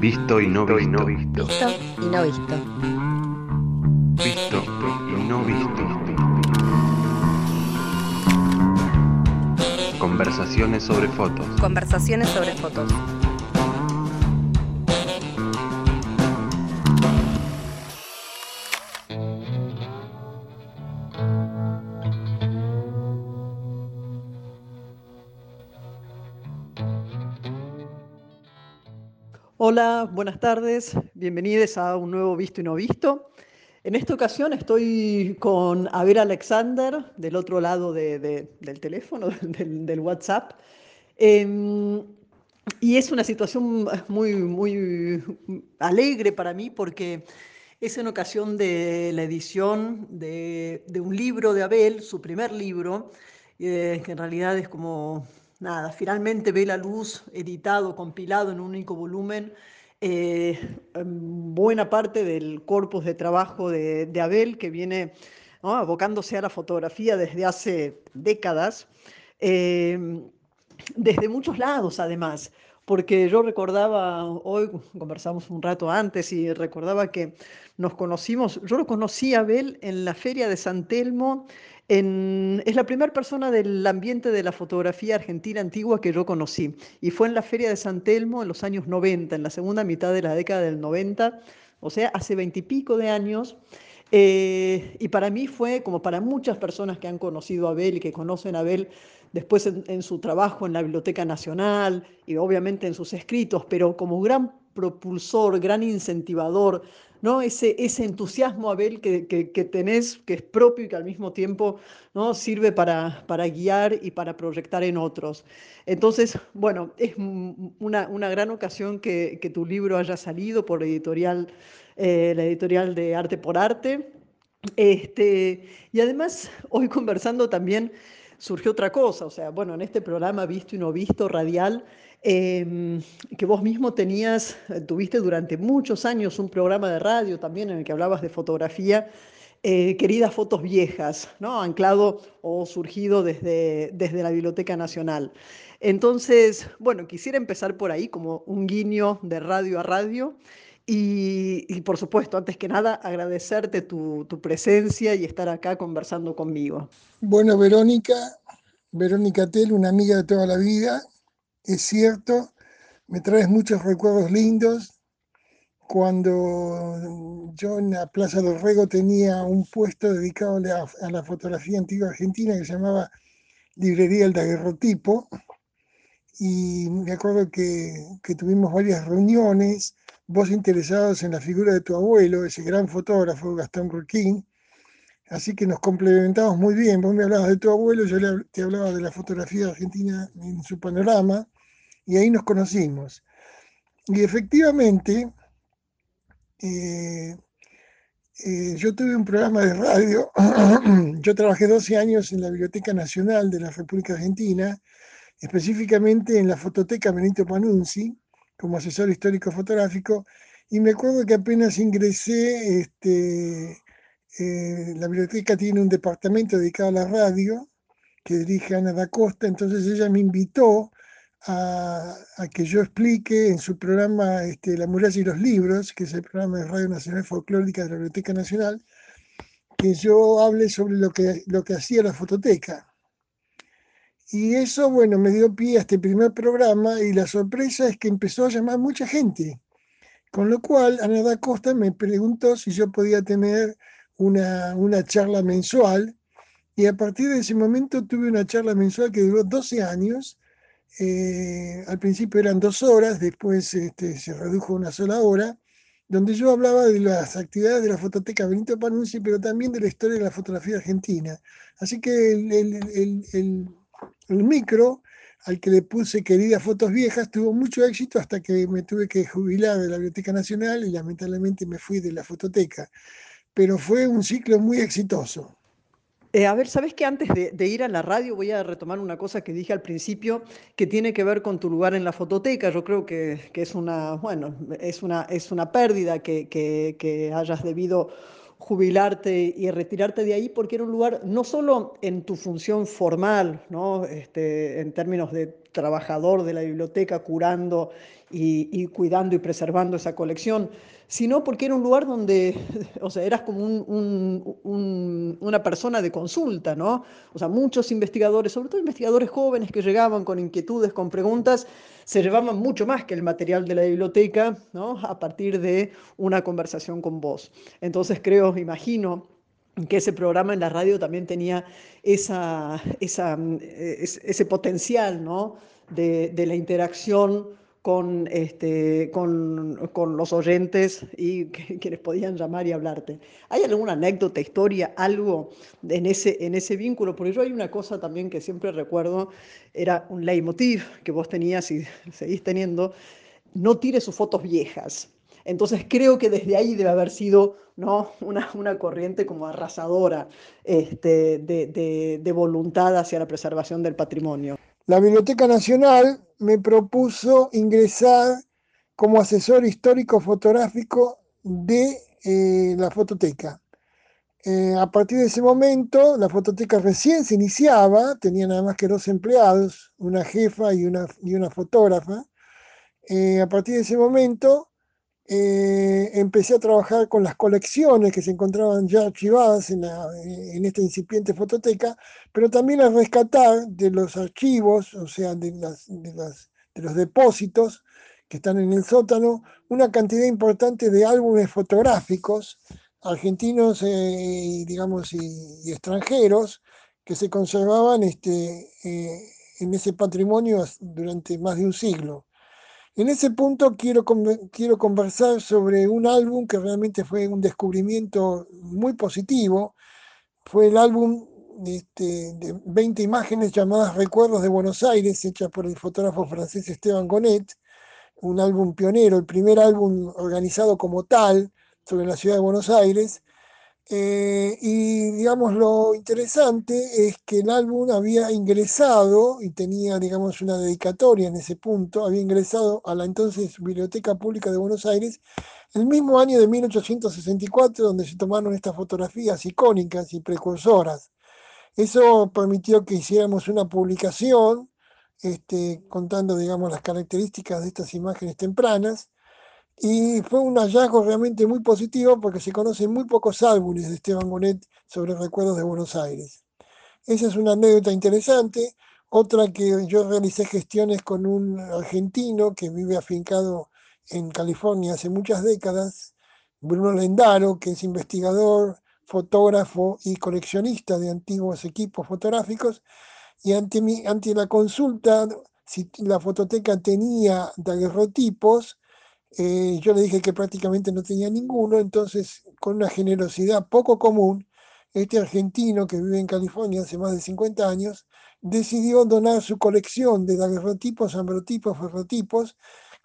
Visto y no visto. Visto y no visto. Visto y no visto. Conversaciones sobre fotos. Conversaciones sobre fotos. Hola, buenas tardes, bienvenidos a un nuevo Visto y No Visto. En esta ocasión estoy con Abel Alexander del otro lado de- de- del teléfono, del, WhatsApp. Em, y es una situación muy, muy alegre para mí porque es en ocasión de la edición de, de un libro de Abel, su primer libro, eh, que en realidad es como, nada, finalmente ve la luz, editado, compilado en un único volumen, eh, en buena parte del corpus de trabajo de, Abel, que viene abocándose a la fotografía desde hace décadas. Eh, desde muchos lados además, porque yo recordaba, hoy conversamos un rato antes y recordaba que nos conocimos, yo lo conocí a Abel en la feria de San Telmo, es la primera persona del ambiente de la fotografía argentina antigua que yo conocí, y fue en la feria de San Telmo en los años 90, en la segunda mitad de la década del 90, o sea, hace veintipico de años. Eh, y para mí fue, como para muchas personas que han conocido a Abel y que conocen a Abel después en, en su trabajo en la Biblioteca Nacional y obviamente en sus escritos, pero como gran propulsor, gran incentivador, ¿no? Ese, ese entusiasmo, Abel, que, que, tenés, que es propio y que al mismo tiempo ¿no? sirve para, para guiar y para proyectar en otros. Entonces, bueno, es una, una gran ocasión que, que tu libro haya salido por editorial, eh, la editorial de Arte por Arte. Este, y además, hoy conversando también surgió otra cosa, o sea, bueno, en este programa Visto y No Visto, radial, eh, que vos mismo tenías, eh, tuviste durante muchos años un programa de radio también en el que hablabas de fotografía, eh, queridas fotos viejas, ¿no? Anclado o surgido desde, desde la Biblioteca Nacional. Entonces, bueno, quisiera empezar por ahí como un guiño de radio a radio. Y, por supuesto, antes que nada, agradecerte tu, tu presencia y estar acá conversando conmigo. Bueno, Verónica, Verónica Tel, una amiga de toda la vida, es cierto, me traes muchos recuerdos lindos. Cuando yo en la Plaza del Rego tenía un puesto dedicado a la, a la fotografía antigua argentina que se llamaba Librería El Daguerrotipo, y me acuerdo que, que tuvimos varias reuniones, vos interesados en la figura de tu abuelo, ese gran fotógrafo Gastón Roquín, Así que nos complementamos muy bien. Vos me hablabas de tu abuelo, yo te hablaba de la fotografía argentina en su panorama, y ahí nos conocimos. Y efectivamente, eh, eh, yo tuve un programa de radio, yo trabajé 12 años en la Biblioteca Nacional de la República Argentina, específicamente en la Fototeca Benito Panunzi, como asesor histórico fotográfico, y me acuerdo que apenas ingresé, este, eh, la biblioteca tiene un departamento dedicado a la radio que dirige Ana da Costa, entonces ella me invitó a, que yo explique en su programa este, La muralla y los libros, que es el programa de Radio Nacional Folclórica de la Biblioteca Nacional, que yo hable sobre lo que, lo que hacía la fototeca. Y eso, bueno, me dio pie a este primer programa y la sorpresa es que empezó a llamar mucha gente. Con lo cual, Ana da Costa me preguntó si yo podía tener una, una charla mensual y a partir de ese momento tuve una charla mensual que duró 12 años. Eh, al principio eran dos horas, después este, se redujo a una sola hora, donde yo hablaba de las actividades de la fototeca Benito Panunzi, pero también de la historia de la fotografía argentina. Así que el, el- el- el- el micro al que le puse queridas fotos viejas tuvo mucho éxito hasta que me tuve que jubilar de la Biblioteca Nacional y lamentablemente me fui de la fototeca pero fue un ciclo muy exitoso. Eh, a ver, ¿sabes que antes de, ir a la radio voy a retomar una cosa que dije al principio que tiene que ver con tu lugar en la fototeca? Yo creo que, que es una, bueno, es una, es una pérdida que, que, que hayas debido jubilarte y retirarte de ahí porque era un lugar no solo en tu función formal, ¿no? Este, en términos de trabajador de la biblioteca curando y, cuidando y preservando esa colección, sino porque era un lugar donde, o sea, eras como una persona de consulta, ¿no? O sea, muchos investigadores, sobre todo investigadores jóvenes que llegaban con inquietudes, con preguntas, se llevaban mucho más que el material de la biblioteca, ¿no? A partir de una conversación con vos. Entonces creo, imagino, que ese programa en la radio también tenía ese potencial ¿no? de la interacción con, este, con, con, los oyentes y quienes podían llamar y hablarte. ¿Hay alguna anécdota, historia, algo en ese, en ese vínculo? Porque yo hay una cosa también que siempre recuerdo, era un leitmotiv que vos tenías y seguís teniendo, no tire sus fotos viejas. Entonces creo que desde ahí debe haber sido ¿no? una, una corriente como arrasadora este, de, de voluntad hacia la preservación del patrimonio. La Biblioteca Nacional me propuso ingresar como asesor histórico fotográfico de eh, la fototeca. Eh, a partir de ese momento, la fototeca recién se iniciaba, tenía nada más que dos empleados, una jefa y una, y una fotógrafa. Eh, a partir de ese momento, empecé a trabajar con las colecciones que se encontraban ya archivadas en, en, esta incipiente fototeca, pero también a rescatar de los archivos, o sea, de, los depósitos que están en el sótano, una cantidad importante de álbumes fotográficos argentinos, eh, digamos, y, y, extranjeros, que se conservaban este, eh, en ese patrimonio durante más de un siglo. En ese punto quiero, quiero conversar sobre un álbum que realmente fue un descubrimiento muy positivo. Fue el álbum este, de 20 imágenes llamadas Recuerdos de Buenos Aires, hecha por el fotógrafo francés Esteban Gonet, un álbum pionero, el primer álbum organizado como tal sobre la ciudad de Buenos Aires, eh, y digamos lo interesante es que el álbum había ingresado y tenía digamos una dedicatoria en ese punto, había ingresado a la entonces Biblioteca Pública de Buenos Aires el mismo año de 1864 donde se tomaron estas fotografías icónicas y precursoras. Eso permitió que hiciéramos una publicación este, contando digamos las características de estas imágenes tempranas y fue un hallazgo realmente muy positivo porque se conocen muy pocos álbumes de Esteban Bonet sobre recuerdos de Buenos Aires. Esa es una anécdota interesante. Otra que yo realicé gestiones con un argentino que vive afincado en California hace muchas décadas, Bruno Lendaro, que es investigador, fotógrafo y coleccionista de antiguos equipos fotográficos. Y ante, mi, ante la consulta, si la fototeca tenía daguerrotipos, eh, yo le dije que prácticamente no tenía ninguno, entonces con una generosidad poco común, este argentino que vive en California hace más de 50 años, decidió donar su colección de daguerrotipos, ambrotipos, ferrotipos,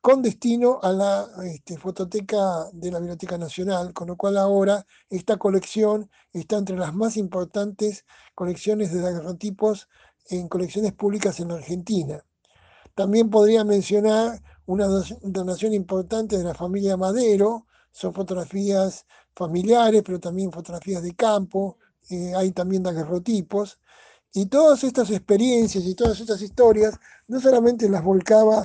con destino a la este, fototeca de la Biblioteca Nacional, con lo cual ahora esta colección está entre las más importantes colecciones de daguerrotipos en colecciones públicas en la Argentina. También podría mencionar una donación importante de la familia Madero, son fotografías familiares, pero también fotografías de campo, eh, hay también daguerrotipos, y todas estas experiencias y todas estas historias no solamente las volcaba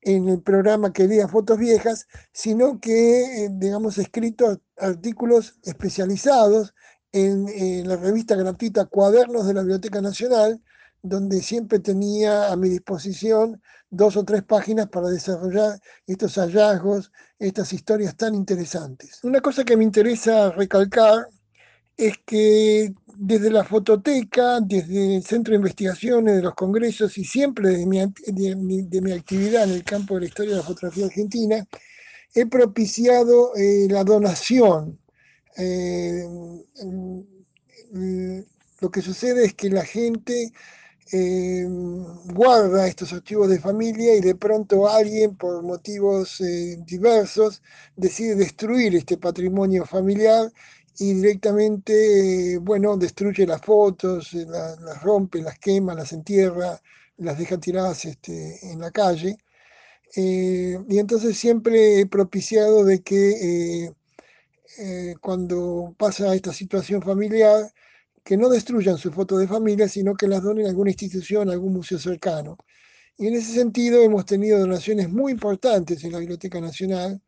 en el programa que leía Fotos Viejas, sino que, eh, digamos, escrito artículos especializados en, en la revista gratuita Cuadernos de la Biblioteca Nacional, donde siempre tenía a mi disposición dos o tres páginas para desarrollar estos hallazgos, estas historias tan interesantes. Una cosa que me interesa recalcar es que desde la fototeca, desde el Centro de Investigaciones de los Congresos y siempre de mi, de mi, actividad en el campo de la historia de la fotografía argentina, he propiciado eh, la donación. Eh, lo que sucede es que la gente eh, guarda estos archivos de familia y de pronto alguien, por motivos eh, diversos, decide destruir este patrimonio familiar y directamente, eh, bueno, destruye las fotos, eh, las rompe, las quema, las entierra, las deja tiradas este, en la calle. y entonces siempre he propiciado de que cuando pasa esta situación familiar, que no destruyan su foto de familia, sino que las donen a alguna institución, a algún museo cercano. Y en ese sentido hemos tenido donaciones muy importantes en la Biblioteca Nacional.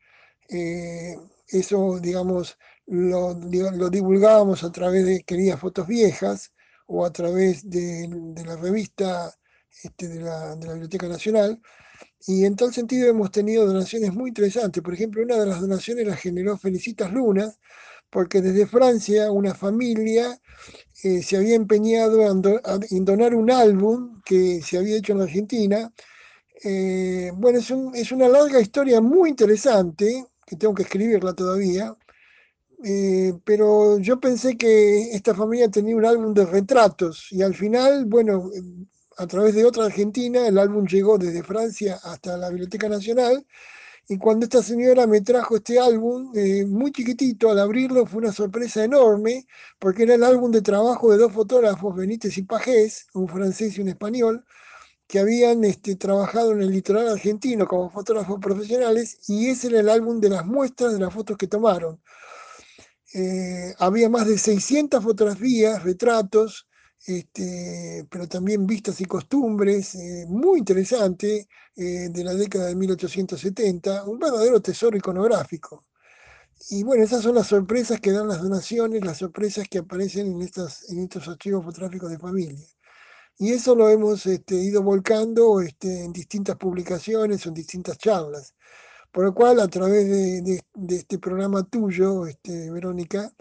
Eh, eso, digamos, lo, lo, divulgábamos a través de queridas fotos viejas o a través de, de la revista este, de, la, de la Biblioteca Nacional. Y en tal sentido hemos tenido donaciones muy interesantes. Por ejemplo, una de las donaciones la generó Felicitas Lunas, porque desde Francia una familia eh, se había empeñado en, donar un álbum que se había hecho en Argentina. Eh, bueno, es, es, una larga historia muy interesante, que tengo que escribirla todavía, eh, pero yo pensé que esta familia tenía un álbum de retratos y al final, bueno, a través de otra Argentina, el álbum llegó desde Francia hasta la Biblioteca Nacional y cuando esta señora me trajo este álbum, eh, muy chiquitito, al abrirlo fue una sorpresa enorme, porque era el álbum de trabajo de dos fotógrafos, Benítez y Pajés, un francés y un español, que habían este, trabajado en el litoral argentino como fotógrafos profesionales, y ese era el álbum de las muestras de las fotos que tomaron. Eh, había más de 600 fotografías, retratos, este, pero también vistas y costumbres, eh, muy interesante, eh, de la década de 1870, un verdadero tesoro iconográfico. Y bueno, esas son las sorpresas que dan las donaciones, las sorpresas que aparecen en, estas, en estos archivos fotográficos de familia. Y eso lo hemos este, ido volcando este, en distintas publicaciones en distintas charlas. Por lo cual, a través de, de, este programa tuyo, este, Verónica,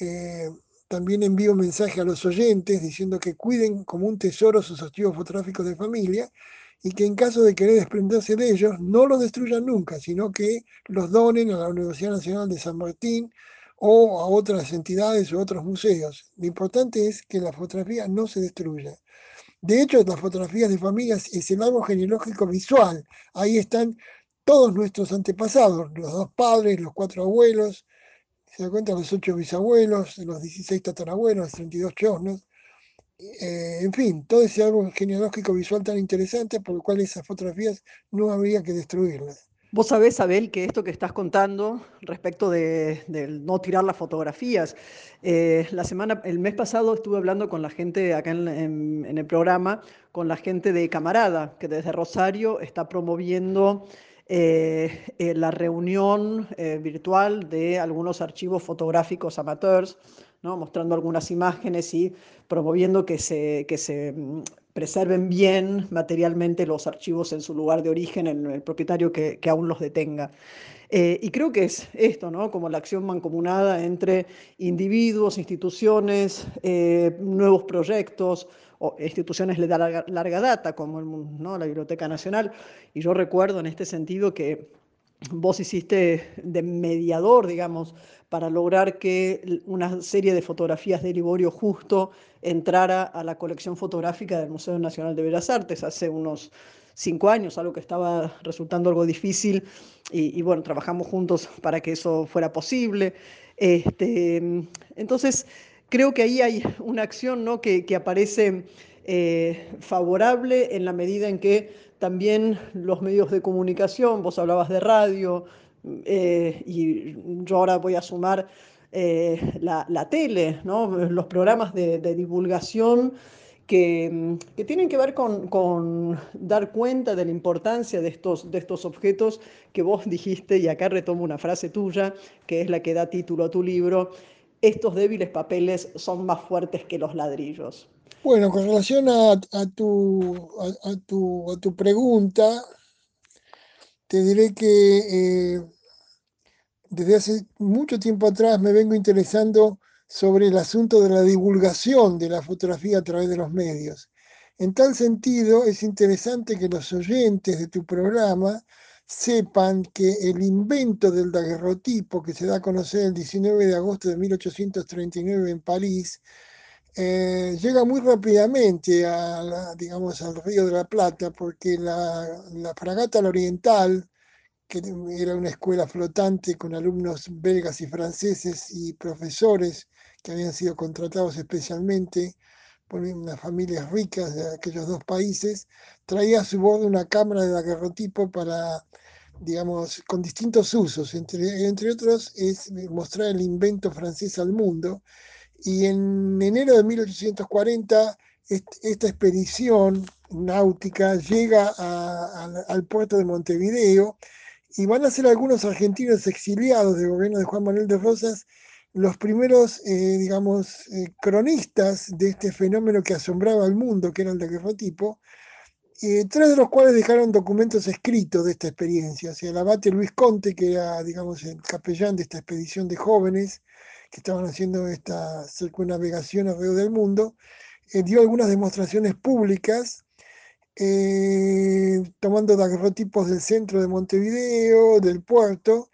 eh, también envío un mensaje a los oyentes diciendo que cuiden como un tesoro sus archivos fotográficos de familia y que en caso de querer desprenderse de ellos, no los destruyan nunca, sino que los donen a la Universidad Nacional de San Martín o a otras entidades o otros museos. Lo importante es que la fotografía no se destruya. De hecho, las fotografías de familias es el árbol genealógico visual. Ahí están todos nuestros antepasados, los dos padres, los cuatro abuelos, se da cuenta los ocho bisabuelos, los 16 tatarabuelos, los 32 chosnos, eh, en fin, todo ese árbol genealógico visual tan interesante por lo cual esas fotografías no habría que destruirlas. Vos sabés, Abel, que esto que estás contando respecto de, no tirar las fotografías, eh, la semana, el mes pasado estuve hablando con la gente acá en, en, el programa, con la gente de Camarada, que desde Rosario está promoviendo eh, eh, la reunión eh, virtual de algunos archivos fotográficos amateurs, mostrando algunas imágenes y promoviendo que se, que se mm, preserven bien materialmente los archivos en su lugar de origen, en el propietario que, que aún los detenga. y creo que es esto, ¿no? como la acción mancomunada entre individuos, instituciones, nuevos proyectos, o instituciones de larga, larga data, como el, ¿no? la Biblioteca Nacional. Y yo recuerdo en este sentido que vos hiciste de mediador, digamos, para lograr que una serie de fotografías de Liborio Justo entrara a la colección fotográfica del Museo Nacional de Bellas Artes hace unos cinco años, algo que estaba resultando algo difícil y, y bueno, trabajamos juntos para que eso fuera posible. Este, entonces, Creo que ahí hay una acción ¿no? que, aparece eh, favorable en la medida en que también los medios de comunicación, vos hablabas de radio, eh, y yo ahora voy a sumar eh, la, tele, ¿no? los programas de, divulgación que, que, tienen que ver con, con, dar cuenta de la importancia de estos, de estos objetos que vos dijiste, y acá retomo una frase tuya, que es la que da título a tu libro, estos débiles papeles son más fuertes que los ladrillos. Bueno, con relación a, tu, pregunta, te diré que eh, desde hace mucho tiempo atrás me vengo interesando sobre el asunto de la divulgación de la fotografía a través de los medios. En tal sentido, es interesante que los oyentes de tu programa sepan que el invento del daguerrotipo que se da a conocer el 19 de agosto de 1839 en París, eh, llega muy rápidamente a digamos, al Río de la Plata porque la, la fragata oriental, que era una escuela flotante con alumnos belgas y franceses y profesores que habían sido contratados especialmente por unas familias ricas de aquellos dos países, traía a su bordo una cámara de daguerrotipo para digamos, con distintos usos, entre, entre otros es mostrar el invento francés al mundo. Y en enero de 1840 esta expedición náutica llega al puerto de Montevideo y van a ser algunos argentinos exiliados del gobierno de Juan Manuel de Rosas los primeros, eh, digamos, eh, cronistas de este fenómeno que asombraba al mundo, que era el daguerrotipo, eh, tres de los cuales dejaron documentos escritos de esta experiencia. O sea, el abate Luis Conte, que era, digamos, el capellán de esta expedición de jóvenes que estaban haciendo esta circunnavegación alrededor del mundo, dio algunas demostraciones públicas tomando daguerrotipos del centro de Montevideo, del puerto,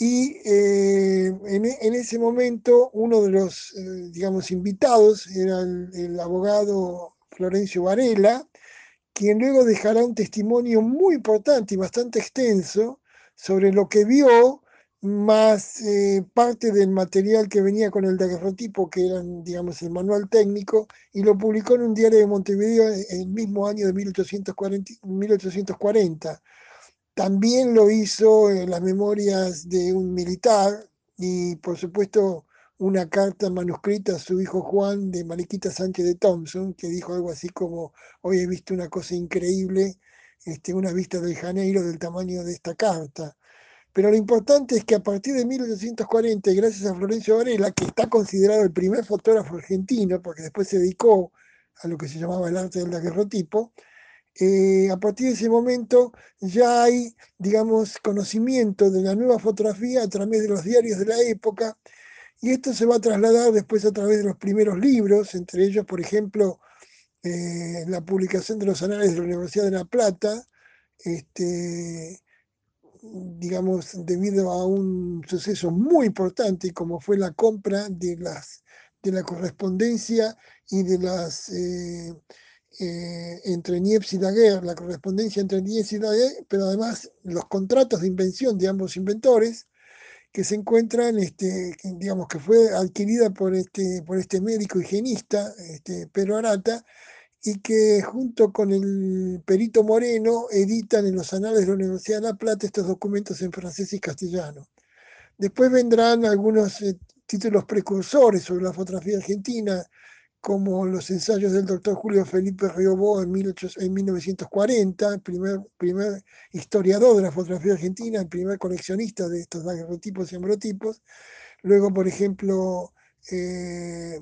y eh, en, ese momento uno de los, eh, digamos, invitados era el, abogado Florencio Varela, quien luego dejará un testimonio muy importante y bastante extenso sobre lo que vio, más eh, parte del material que venía con el daguerrotipo, que era, digamos, el manual técnico, y lo publicó en un diario de Montevideo el mismo año de 1840. 1840 también lo hizo en las memorias de un militar y por supuesto una carta manuscrita a su hijo Juan de Mariquita Sánchez de Thompson, que dijo algo así como, hoy he visto una cosa increíble, este, una vista del Janeiro del tamaño de esta carta. Pero lo importante es que a partir de 1840, y gracias a Florencio Varela, que está considerado el primer fotógrafo argentino, porque después se dedicó a lo que se llamaba el arte del daguerrotipo, eh, a partir de ese momento ya hay, digamos, conocimiento de la nueva fotografía a través de los diarios de la época, y esto se va a trasladar después a través de los primeros libros, entre ellos, por ejemplo, eh, la publicación de los anales de la Universidad de La Plata, este, digamos, debido a un suceso muy importante como fue la compra de, las, de la correspondencia y de las... Eh, eh, entre Niepce y Daguerre, la correspondencia entre Niepce y Daguerre, pero además los contratos de invención de ambos inventores, que se encuentran, este, digamos que fue adquirida por este, por este médico higienista, este, Arata, y que junto con el perito Moreno editan en los anales de la Universidad de La Plata estos documentos en francés y castellano. Después vendrán algunos eh, títulos precursores sobre la fotografía argentina, como los ensayos del doctor Julio Felipe Riobó en, 1940, el primer, primer historiador de la fotografía argentina, el primer coleccionista de estos daguerrotipos y ambrotipos. Luego, por ejemplo, eh,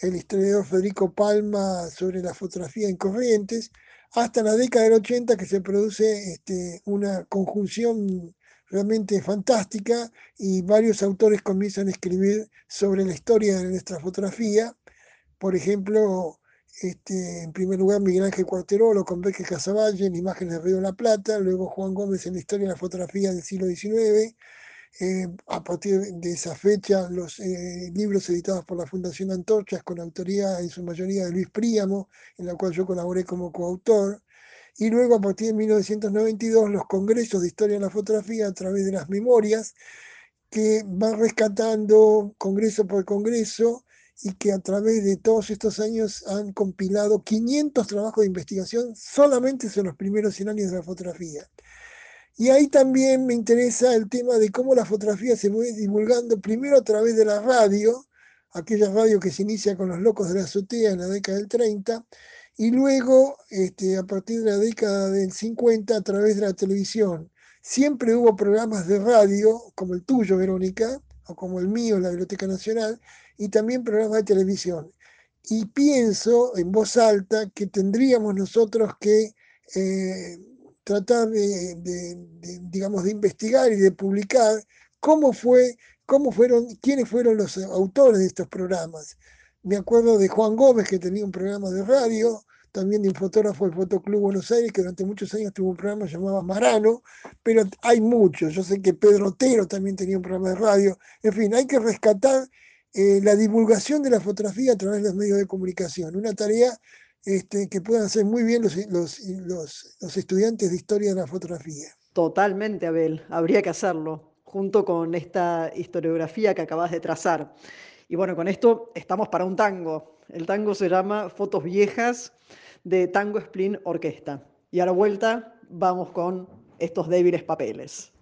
el historiador Federico Palma sobre la fotografía en corrientes, hasta la década del 80 que se produce este, una conjunción realmente fantástica y varios autores comienzan a escribir sobre la historia de nuestra fotografía por ejemplo, este, en primer lugar Miguel Ángel Cuarterolo con Beque Casavalle en Imágenes de Río de la Plata, luego Juan Gómez en la historia de la fotografía del siglo XIX. Eh, a partir de esa fecha, los eh, libros editados por la Fundación Antorchas, con autoría en su mayoría de Luis Príamo, en la cual yo colaboré como coautor. Y luego, a partir de 1992, los congresos de historia de la fotografía a través de las memorias, que van rescatando congreso por congreso y que a través de todos estos años han compilado 500 trabajos de investigación solamente sobre los primeros 100 años de la fotografía. Y ahí también me interesa el tema de cómo la fotografía se fue divulgando primero a través de la radio, aquella radio que se inicia con los locos de la azotea en la década del 30, y luego este, a partir de la década del 50 a través de la televisión. Siempre hubo programas de radio, como el tuyo, Verónica, o como el mío, la Biblioteca Nacional, y también programas de televisión. Y pienso en voz alta que tendríamos nosotros que eh, tratar de, digamos, de investigar y de publicar cómo fue, cómo fueron, quiénes fueron los autores de estos programas. Me acuerdo de Juan Gómez, que tenía un programa de radio, también de un fotógrafo del Fotoclub Buenos Aires, que durante muchos años tuvo un programa llamado Marano, pero hay muchos. Yo sé que Pedro Otero también tenía un programa de radio. En fin, hay que rescatar eh, la divulgación de la fotografía a través de los medios de comunicación, una tarea este, que puedan hacer muy bien los, los, los, estudiantes de historia de la fotografía. Totalmente, Abel, habría que hacerlo, junto con esta historiografía que acabas de trazar. Y bueno, con esto estamos para un tango. El tango se llama Fotos Viejas de Tango Splin Orquesta. Y a la vuelta vamos con estos débiles papeles.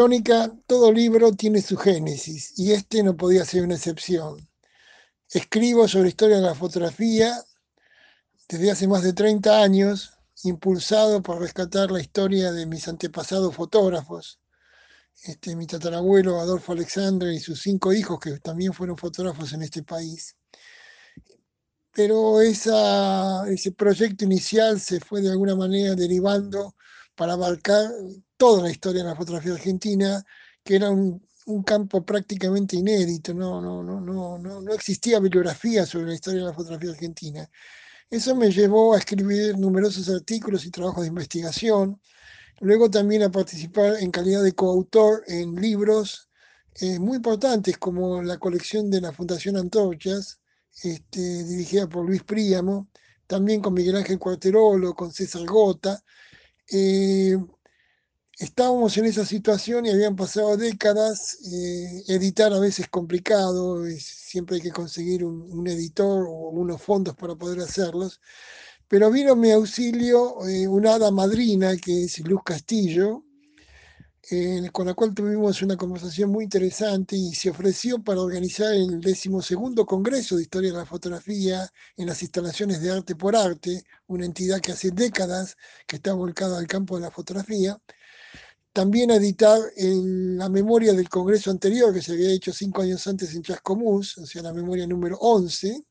Verónica, todo libro tiene su génesis y este no podía ser una excepción. Escribo sobre historia de la fotografía desde hace más de 30 años, impulsado por rescatar la historia de mis antepasados fotógrafos, este, mi tatarabuelo Adolfo Alexandre y sus cinco hijos, que también fueron fotógrafos en este país. Pero ese proyecto inicial se fue de alguna manera derivando para abarcar toda la historia de la fotografía argentina, que era un, campo prácticamente inédito, no, no, no, no, no, no existía bibliografía sobre la historia de la fotografía argentina. Eso me llevó a escribir numerosos artículos y trabajos de investigación, luego también a participar en calidad de coautor en libros eh, muy importantes como la colección de la Fundación Antorchas, este, dirigida por Luis Príamo, también con Miguel Ángel Cuarterolo, con César Gota. Estábamos en esa situación y habían pasado décadas, eh, editar a veces complicado, siempre hay que conseguir un, editor o unos fondos para poder hacerlos, pero vino mi auxilio eh, una hada madrina que es Luz Castillo, eh, con la cual tuvimos una conversación muy interesante y se ofreció para organizar el decimosegundo Congreso de Historia de la Fotografía en las instalaciones de Arte por Arte, una entidad que hace décadas que está volcada al campo de la fotografía también editar la memoria del Congreso anterior, que se había hecho cinco años antes en Chascomús, o sea, la memoria número 11,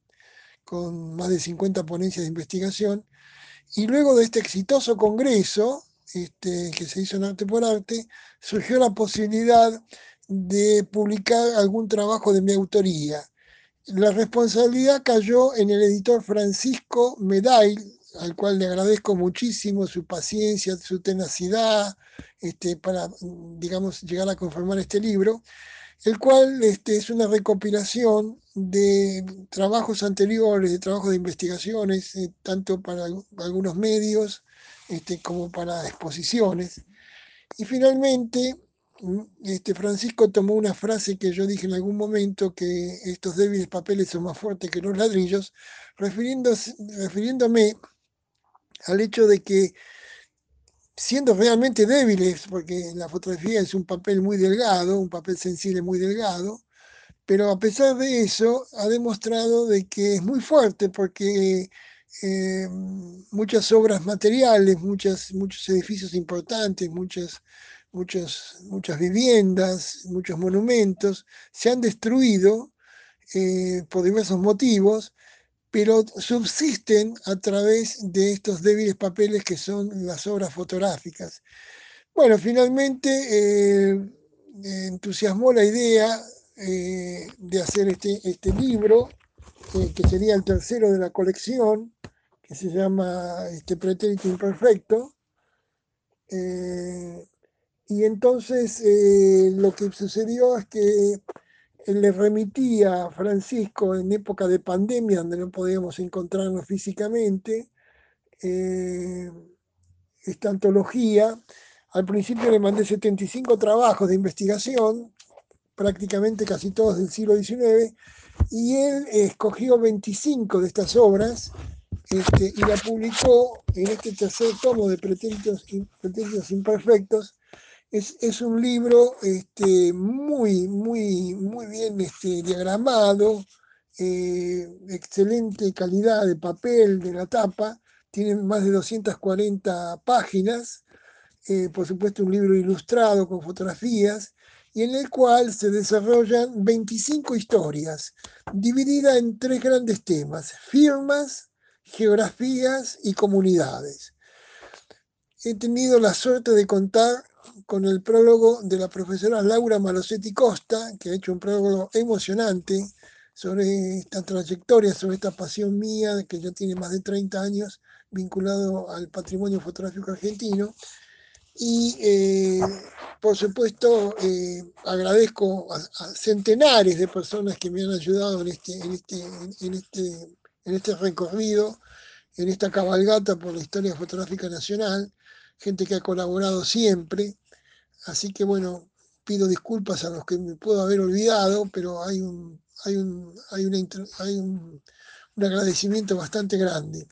con más de 50 ponencias de investigación. Y luego de este exitoso Congreso, este, que se hizo en Arte por Arte, surgió la posibilidad de publicar algún trabajo de mi autoría. La responsabilidad cayó en el editor Francisco Medail, al cual le agradezco muchísimo su paciencia, su tenacidad, este, para, digamos, llegar a conformar este libro, el cual este, es una recopilación de trabajos anteriores, de trabajos de investigaciones, eh, tanto para algunos medios este, como para exposiciones. Y finalmente, mm, este, Francisco tomó una frase que yo dije en algún momento, que estos débiles papeles son más fuertes que los ladrillos, refiriéndome al hecho de que siendo realmente débiles, porque la fotografía es un papel muy delgado, un papel sensible muy delgado, pero a pesar de eso ha demostrado de que es muy fuerte porque eh, muchas obras materiales, muchas, muchos edificios importantes, muchas, muchas, muchas viviendas, muchos monumentos se han destruido eh, por diversos motivos pero subsisten a través de estos débiles papeles que son las obras fotográficas. Bueno, finalmente eh, entusiasmó la idea de hacer este, este libro, que sería el tercero de la colección, que se llama este Pretérito Imperfecto. y entonces lo que sucedió es que le remitía a Francisco en época de pandemia, donde no podíamos encontrarnos físicamente, eh, esta antología. Al principio le mandé 75 trabajos de investigación, prácticamente casi todos del siglo XIX, y él escogió 25 de estas obras este, y la publicó en este tercer tomo de Pretéritos, Pretéritos Imperfectos, es, un libro este, muy, muy, muy bien este, diagramado, eh, excelente calidad de papel de la tapa, tiene más de 240 páginas, eh, por supuesto un libro ilustrado con fotografías, y en el cual se desarrollan 25 historias, divididas en tres grandes temas, firmas, geografías y comunidades. He tenido la suerte de contar con el prólogo de la profesora Laura Malosetti Costa, que ha hecho un prólogo emocionante sobre esta trayectoria, sobre esta pasión mía, que ya tiene más de 30 años vinculado al patrimonio fotográfico argentino. Y eh, por supuesto eh, agradezco a, centenares de personas que me han ayudado en este, en, este, en, este, en este recorrido, en esta cabalgata por la historia fotográfica nacional, gente que ha colaborado siempre, Así que bueno, pido disculpas a los que me puedo haber olvidado, pero hay un, hay un, hay un, agradecimiento bastante grande.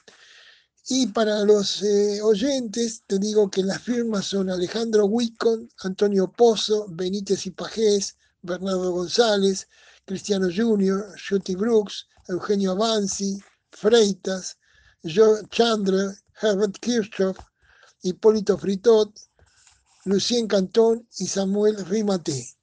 Y para los eh, oyentes, te digo que las firmas son Alejandro Wicon, Antonio Pozo, Benítez y Pajés, Bernardo González, Cristiano Junior, Juti Brooks, Eugenio Avanzi, Freitas, Joe Chandler, Herbert Kirchhoff, Hipólito Fritot, Lucien Cantón y Samuel Rimate.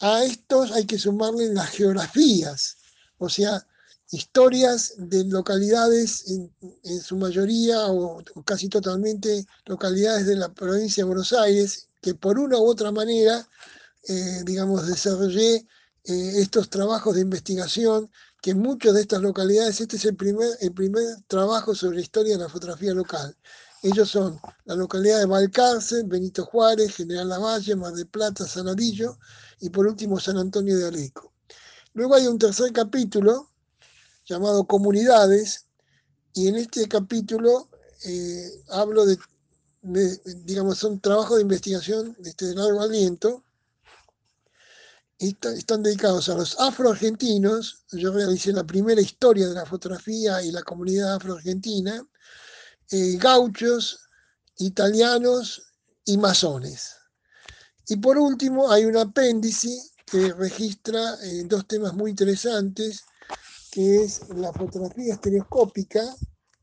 A estos hay que sumarle las geografías, o sea, historias de localidades, en, su mayoría o, casi totalmente localidades de la provincia de Buenos Aires, que por una u otra manera, eh, digamos, desarrollé eh, estos trabajos de investigación, que en muchas de estas localidades, este es el primer, el primer trabajo sobre historia de la fotografía local. Ellos son la localidad de Valcárcel, Benito Juárez, General Lavalle, Mar del Plata, Sanadillo y por último San Antonio de Aleco. Luego hay un tercer capítulo llamado Comunidades, y en este capítulo eh, hablo de, digamos, son trabajos de investigación de este largo aliento, están dedicados a los afroargentinos, yo realicé la primera historia de la fotografía y la comunidad afroargentina, eh, gauchos, italianos y masones. Y por último hay un apéndice que registra eh, dos temas muy interesantes, que es la fotografía estereoscópica.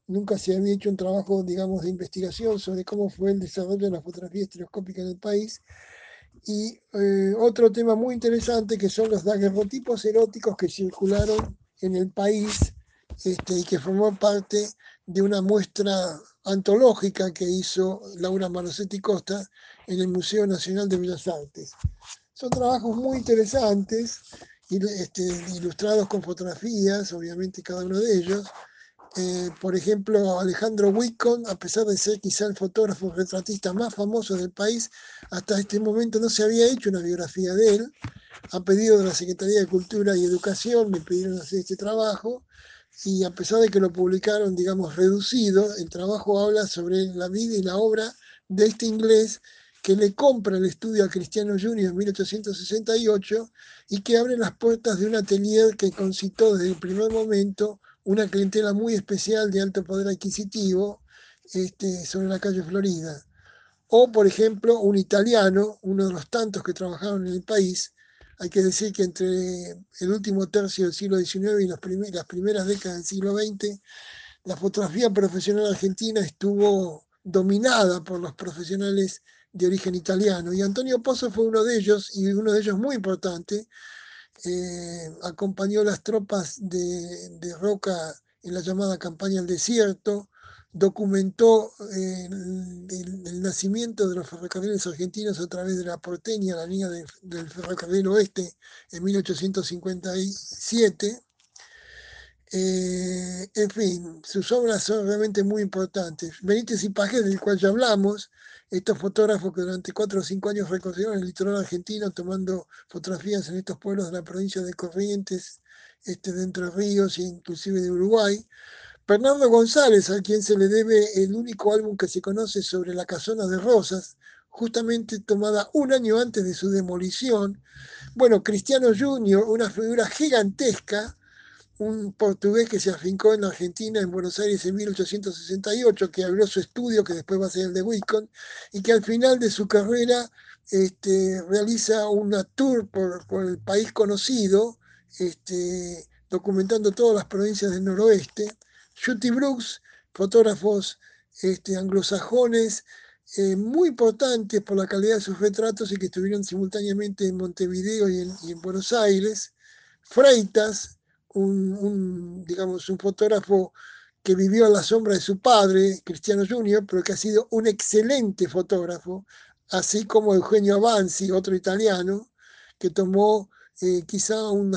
Nunca se había hecho un trabajo, digamos, de investigación sobre cómo fue el desarrollo de la fotografía estereoscópica en el país. Y eh, otro tema muy interesante que son los daguerrotipos eróticos que circularon en el país este, y que formó parte de una muestra antológica que hizo Laura Manosetti Costa en el Museo Nacional de Bellas Artes. Son trabajos muy interesantes este, ilustrados con fotografías, obviamente cada uno de ellos. Eh, por ejemplo, Alejandro Wicon, a pesar de ser quizá el fotógrafo retratista más famoso del país, hasta este momento no se había hecho una biografía de él. A pedido de la Secretaría de Cultura y Educación me pidieron hacer este trabajo y a pesar de que lo publicaron, digamos, reducido, el trabajo habla sobre la vida y la obra de este inglés que le compra el estudio a Cristiano Junior en 1868 y que abre las puertas de un atelier que concitó desde el primer momento una clientela muy especial de alto poder adquisitivo este, sobre la calle Florida. O, por ejemplo, un italiano, uno de los tantos que trabajaron en el país, hay que decir que entre el último tercio del siglo XIX y las primeras décadas del siglo XX, la fotografía profesional argentina estuvo dominada por los profesionales de origen italiano. Y Antonio Pozzo fue uno de ellos, y uno de ellos muy importante. Acompañó las tropas de, Roca en la llamada campaña al desierto, documentó eh, el, nacimiento de los ferrocarriles argentinos a través de la porteña, la línea del ferrocarril oeste, en 1857. Eh, en fin, sus obras son realmente muy importantes. Benítez y Pajes, del cual ya hablamos, estos fotógrafos que durante cuatro o cinco años recorrieron el litoral argentino tomando fotografías en estos pueblos de la provincia de Corrientes, este, de Entre Ríos e inclusive de Uruguay. Bernardo González, a quien se le debe el único álbum que se conoce sobre la casona de Rosas, justamente tomada un año antes de su demolición. Bueno, Cristiano Junior, una figura gigantesca, un portugués que se afincó en Argentina, en Buenos Aires, en 1868, que abrió su estudio, que después va a ser el de Wicon, y que al final de su carrera este, realiza una tour por, el país conocido, este, documentando todas las provincias del noroeste. Juti Brooks, fotógrafos este, anglosajones, eh, muy importantes por la calidad de sus retratos y que estuvieron simultáneamente en Montevideo y en, y en Buenos Aires. Freitas, un, digamos, un fotógrafo que vivió a la sombra de su padre, Cristiano Junior, pero que ha sido un excelente fotógrafo, así como Eugenio Avanzi, otro italiano, que tomó eh, quizá un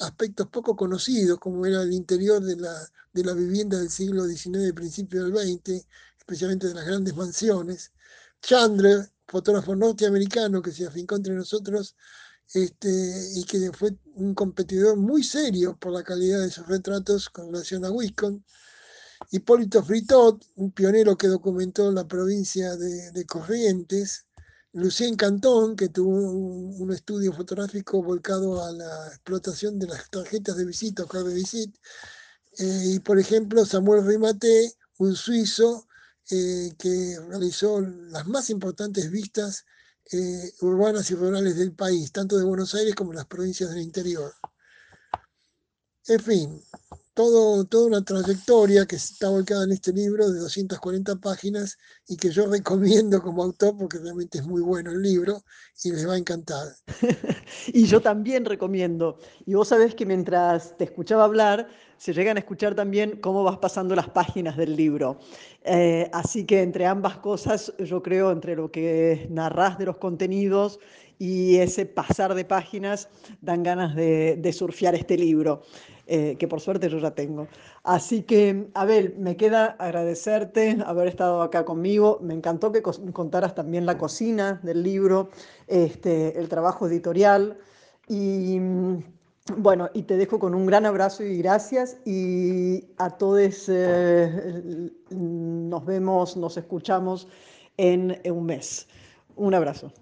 aspectos poco conocidos, como era el interior de la, de la vivienda del siglo XIX y principio del XX, especialmente de las grandes mansiones. Chandler, fotógrafo norteamericano que se afincó entre nosotros, este, y que fue un competidor muy serio por la calidad de sus retratos con relación a Wisconsin. Hipólito Fritot, un pionero que documentó la provincia de, Corrientes. Lucien Cantón, que tuvo un, estudio fotográfico volcado a la explotación de las tarjetas de visita o de visit. Eh, y por ejemplo, Samuel Rimate, un suizo eh, que realizó las más importantes vistas eh, urbanas y rurales del país, tanto de Buenos Aires como las provincias del interior. En fin, todo, toda una trayectoria que está volcada en este libro de 240 páginas y que yo recomiendo como autor porque realmente es muy bueno el libro y les va a encantar. y yo también recomiendo. Y vos sabés que mientras te escuchaba hablar, se llegan a escuchar también cómo vas pasando las páginas del libro. Eh, así que entre ambas cosas, yo creo, entre lo que narrás de los contenidos y ese pasar de páginas, dan ganas de, surfear este libro. Eh, que por suerte yo ya tengo. Así que, Abel, me queda agradecerte haber estado acá conmigo. Me encantó que contaras también la cocina del libro, este, el trabajo editorial. Y mm, bueno, y te dejo con un gran abrazo y gracias. Y a todos eh, nos vemos, nos escuchamos en un mes. Un abrazo.